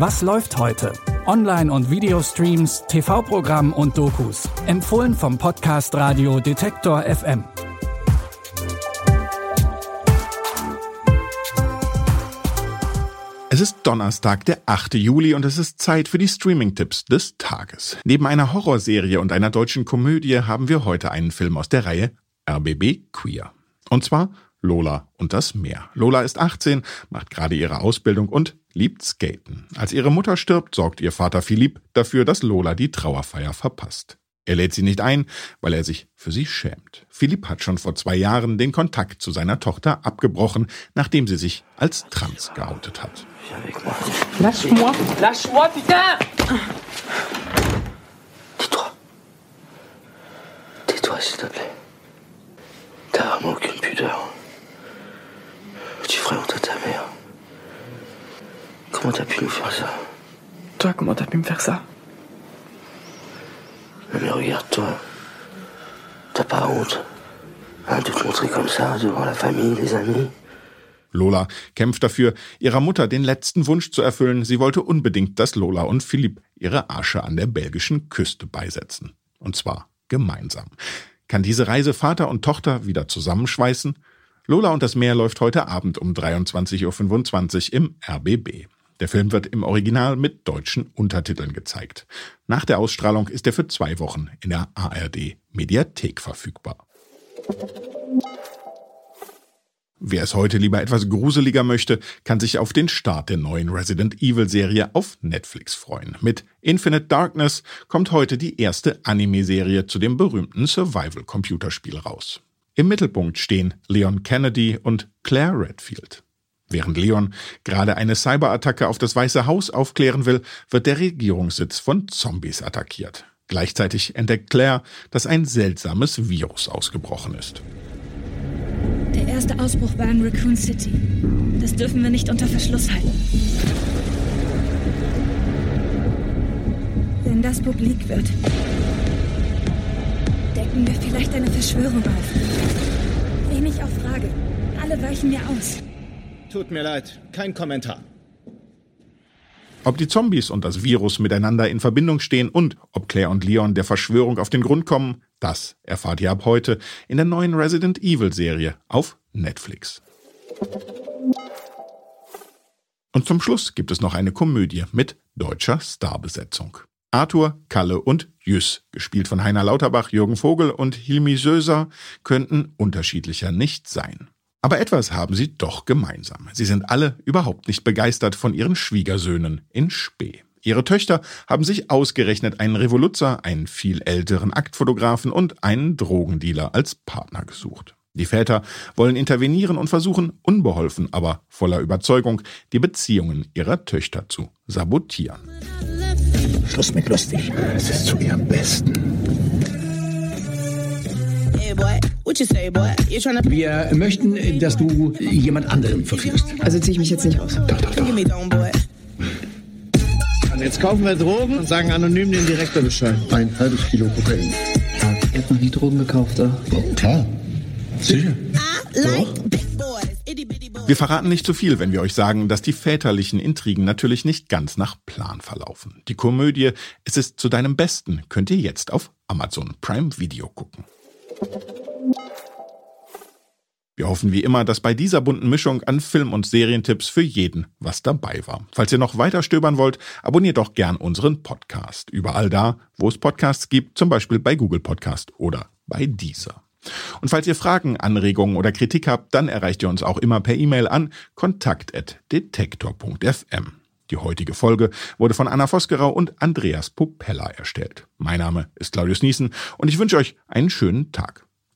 Was läuft heute? Online- und Videostreams, TV-Programm und Dokus. Empfohlen vom Podcast Radio Detektor FM. Es ist Donnerstag, der 8. Juli und es ist Zeit für die Streaming-Tipps des Tages. Neben einer Horrorserie und einer deutschen Komödie haben wir heute einen Film aus der Reihe RBB Queer. Und zwar Lola und das Meer. Lola ist 18, macht gerade ihre Ausbildung und liebt Skaten. Als ihre Mutter stirbt, sorgt ihr Vater Philipp dafür, dass Lola die Trauerfeier verpasst. Er lädt sie nicht ein, weil er sich für sie schämt. Philipp hat schon vor zwei Jahren den Kontakt zu seiner Tochter abgebrochen, nachdem sie sich als trans geoutet hat. Lâche-moi. Lâche-moi, putain Tais-toi. Tais-toi, s'il te plaît. T'as vraiment aucune pudeur. Tu ferais honte à ta mère. Comment t'as pu nous faire ça Toi, comment t'as pu me faire ça Non mais regarde-toi. T'as pas honte hein, de te montrer comme ça devant la famille, les amis Lola kämpft dafür, ihrer Mutter den letzten Wunsch zu erfüllen. Sie wollte unbedingt, dass Lola und Philipp ihre Asche an der belgischen Küste beisetzen. Und zwar gemeinsam. Kann diese Reise Vater und Tochter wieder zusammenschweißen? Lola und das Meer läuft heute Abend um 23.25 Uhr im RBB. Der Film wird im Original mit deutschen Untertiteln gezeigt. Nach der Ausstrahlung ist er für zwei Wochen in der ARD Mediathek verfügbar. Wer es heute lieber etwas gruseliger möchte, kann sich auf den Start der neuen Resident Evil Serie auf Netflix freuen. Mit Infinite Darkness kommt heute die erste Anime-Serie zu dem berühmten Survival-Computerspiel raus. Im Mittelpunkt stehen Leon Kennedy und Claire Redfield. Während Leon gerade eine Cyberattacke auf das Weiße Haus aufklären will, wird der Regierungssitz von Zombies attackiert. Gleichzeitig entdeckt Claire, dass ein seltsames Virus ausgebrochen ist. Der erste Ausbruch war in Raccoon City. Das dürfen wir nicht unter Verschluss halten. Wenn das publik wird, decken wir vielleicht eine Verschwörung auf. Wen ich auch frage, alle weichen mir aus. Tut mir leid, kein Kommentar. Ob die Zombies und das Virus miteinander in Verbindung stehen und ob Claire und Leon der Verschwörung auf den Grund kommen, das erfahrt ihr ab heute in der neuen Resident Evil Serie auf Netflix. Und zum Schluss gibt es noch eine Komödie mit deutscher Starbesetzung. Arthur, Kalle und Jüss, gespielt von Heiner Lauterbach, Jürgen Vogel und Hilmi Söser, könnten unterschiedlicher nicht sein. Aber etwas haben sie doch gemeinsam. Sie sind alle überhaupt nicht begeistert von ihren Schwiegersöhnen in Spee. Ihre Töchter haben sich ausgerechnet einen Revoluzzer, einen viel älteren Aktfotografen und einen Drogendealer als Partner gesucht. Die Väter wollen intervenieren und versuchen, unbeholfen, aber voller Überzeugung, die Beziehungen ihrer Töchter zu sabotieren. Schluss mit lustig. Es ist zu ihrem Besten. Wir möchten, dass du jemand anderem verführst. Also ziehe ich mich jetzt nicht aus. Doch, doch, doch. Jetzt kaufen wir Drogen und sagen anonym den Direktor Bescheid. Ein halbes Kilo Kokain. Ihr habt noch nie Drogen gekauft, oder? Oh, klar. Sicher. Wir verraten nicht zu viel, wenn wir euch sagen, dass die väterlichen Intrigen natürlich nicht ganz nach Plan verlaufen. Die Komödie Es ist zu deinem Besten könnt ihr jetzt auf Amazon Prime Video gucken. Wir hoffen wie immer, dass bei dieser bunten Mischung an Film- und Serientipps für jeden was dabei war. Falls ihr noch weiter stöbern wollt, abonniert doch gern unseren Podcast. Überall da, wo es Podcasts gibt, zum Beispiel bei Google Podcast oder bei Deezer. Und falls ihr Fragen, Anregungen oder Kritik habt, dann erreicht ihr uns auch immer per E-Mail an kontakt.detektor.fm. Die heutige Folge wurde von Anna Vosgerau und Andreas Popella erstellt. Mein Name ist Claudius Niesen und ich wünsche euch einen schönen Tag.